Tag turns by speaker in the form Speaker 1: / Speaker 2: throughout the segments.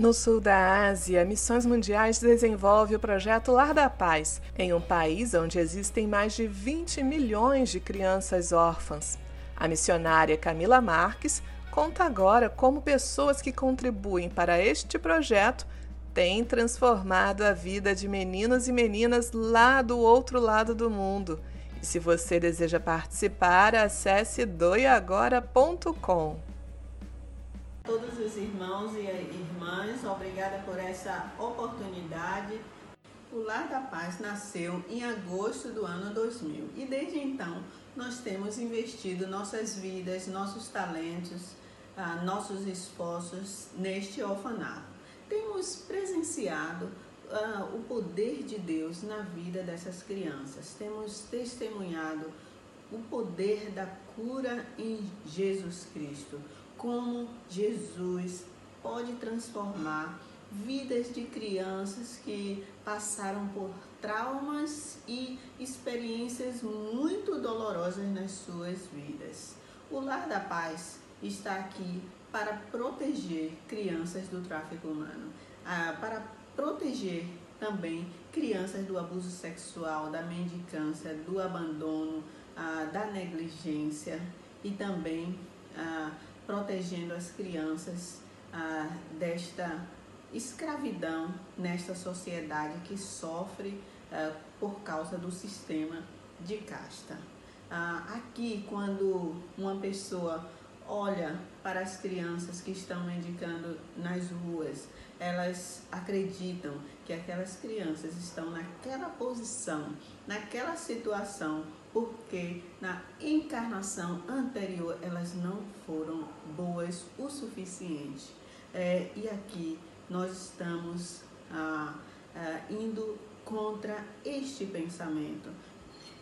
Speaker 1: No sul da Ásia, Missões Mundiais desenvolve o projeto Lar da Paz, em um país onde existem mais de 20 milhões de crianças órfãs. A missionária Camila Marques conta agora como pessoas que contribuem para este projeto têm transformado a vida de meninos e meninas lá do outro lado do mundo. E se você deseja participar, acesse doiagora.com
Speaker 2: todos os irmãos e irmãs, obrigada por essa oportunidade. O Lar da Paz nasceu em agosto do ano 2000 e desde então nós temos investido nossas vidas, nossos talentos, ah, nossos esforços neste orfanato. Temos presenciado ah, o poder de Deus na vida dessas crianças, temos testemunhado o poder da cura em Jesus Cristo como Jesus pode transformar vidas de crianças que passaram por traumas e experiências muito dolorosas nas suas vidas. O Lar da Paz está aqui para proteger crianças do tráfico humano, ah, para proteger também crianças do abuso sexual, da mendicância, do abandono, ah, da negligência e também ah, protegendo as crianças ah, desta escravidão nesta sociedade que sofre ah, por causa do sistema de casta. Ah, aqui, quando uma pessoa olha para as crianças que estão mendicando nas ruas, elas acreditam que aquelas crianças estão naquela posição, naquela situação, porque na encarnação anterior elas não foram boas o suficiente. É, e aqui nós estamos ah, ah, indo contra este pensamento.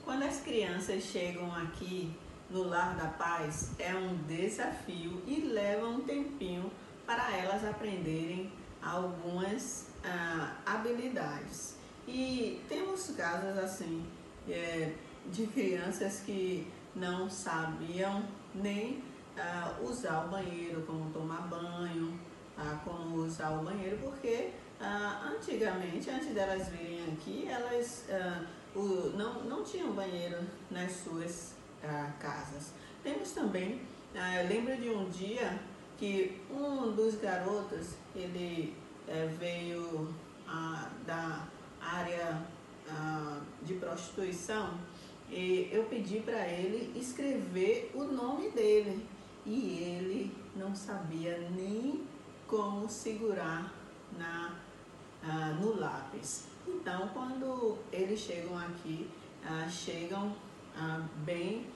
Speaker 2: Quando as crianças chegam aqui no Lar da Paz, é um desafio e leva um tempinho para elas aprenderem algumas ah, habilidades. E temos casos assim é, de crianças que não sabiam nem ah, usar o banheiro, como tomar banho, ah, como usar o banheiro, porque ah, antigamente, antes delas virem aqui, elas ah, o, não, não tinham banheiro nas suas ah, casas. Temos também, lembro de um dia que um dos garotos, ele é, veio da área de prostituição e eu pedi para ele escrever o nome dele e ele não sabia nem como segurar na, no lápis. Então, quando eles chegam aqui, chegam bem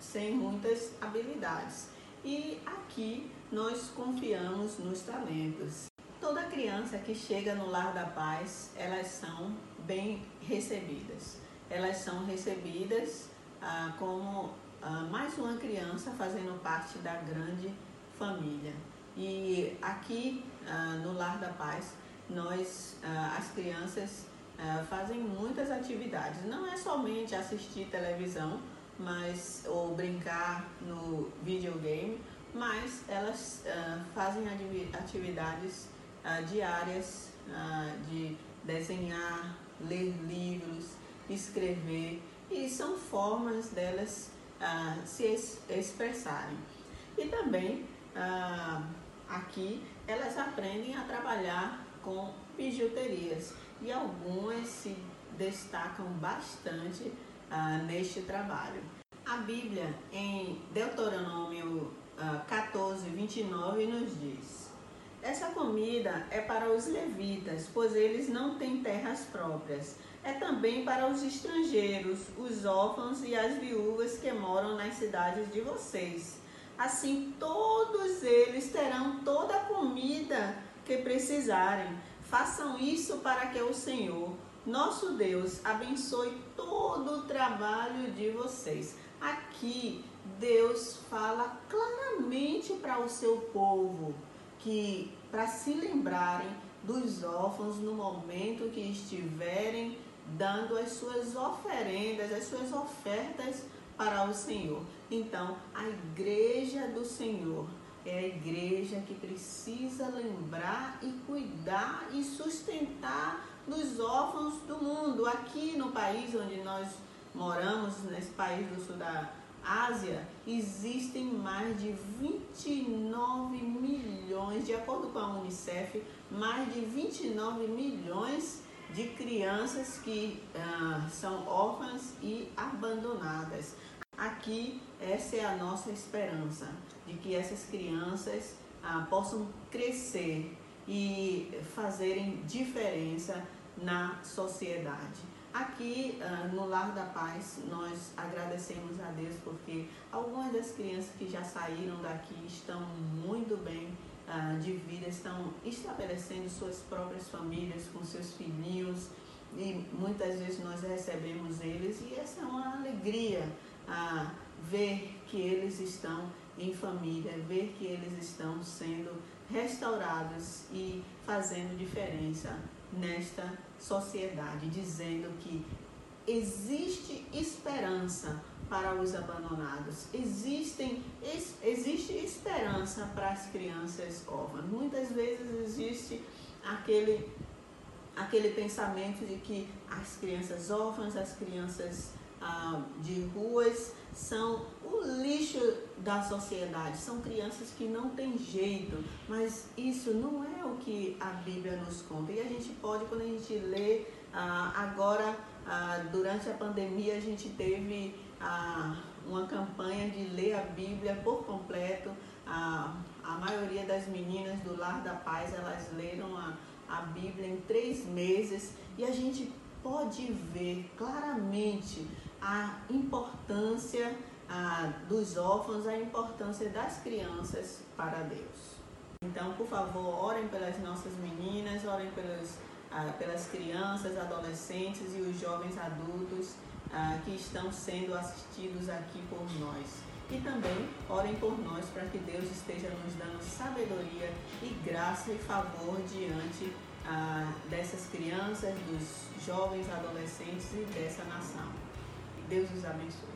Speaker 2: sem muitas habilidades. E aqui nós confiamos nos talentos. Toda criança que chega no Lar da Paz, elas são bem recebidas. Elas são recebidas ah, como ah, mais uma criança fazendo parte da grande família. E aqui ah, no Lar da Paz, nós, ah, as crianças, ah, fazem muitas atividades. Não é somente assistir televisão, mas ou brincar no videogame, mas elas uh, fazem atividades uh, diárias uh, de desenhar, ler livros, escrever e são formas delas se es expressarem. E também aqui elas aprendem a trabalhar com bijuterias e algumas se destacam bastante neste trabalho. A Bíblia, em Deuteronômio 14, 29, nos diz: Essa comida é para os levitas, pois eles não têm terras próprias. É também para os estrangeiros, os órfãos e as viúvas que moram nas cidades de vocês. Assim, todos eles terão toda a comida que precisarem. Façam isso para que o Senhor, nosso Deus, abençoe todo o trabalho de vocês. Aqui, Deus fala claramente para o seu povo que para se lembrarem dos órfãos no momento que estiverem dando as suas oferendas, as suas ofertas para o Senhor. Então, a igreja do Senhor, é a igreja que precisa lembrar e cuidar e sustentar dos órfãos do mundo. Aqui no país onde nós moramos, nesse país do sul da Ásia, existem mais de 29 milhões, de acordo com a Unicef, mais de 29 milhões de crianças que ah, são órfãs e abandonadas. Aqui, essa é a nossa esperança, de que essas crianças ah, possam crescer e fazerem diferença na sociedade. Aqui uh, no Lar da Paz, nós agradecemos a Deus porque algumas das crianças que já saíram daqui estão muito bem uh, de vida, estão estabelecendo suas próprias famílias com seus filhinhos e muitas vezes nós recebemos eles e essa é uma alegria uh, ver que eles estão em família, ver que eles estão sendo restaurados e fazendo diferença nesta sociedade, dizendo que existe esperança para os abandonados, Existem, existe esperança para as crianças órfãs. Muitas vezes existe aquele, aquele pensamento de que as crianças órfãs, as crianças ah, de ruas, são o lixo da sociedade, são crianças que não têm jeito, mas isso não é o que a Bíblia nos conta. E a gente pode, quando a gente lê, ah, agora, ah, durante a pandemia, a gente teve ah, uma campanha de ler a Bíblia por completo. a maioria das meninas do Lar da Paz, elas leram a, a Bíblia em três meses e a gente pode ver claramente a importância ah, dos órfãos, a importância das crianças para Deus. Então, por favor, orem pelas nossas meninas, orem pelas, ah, pelas crianças, adolescentes e os jovens adultos ah, que estão sendo assistidos aqui por nós. E também orem por nós para que Deus esteja nos dando sabedoria e graça e favor diante ah, dessas crianças, dos jovens, adolescentes e dessa nação. Deus os abençoe.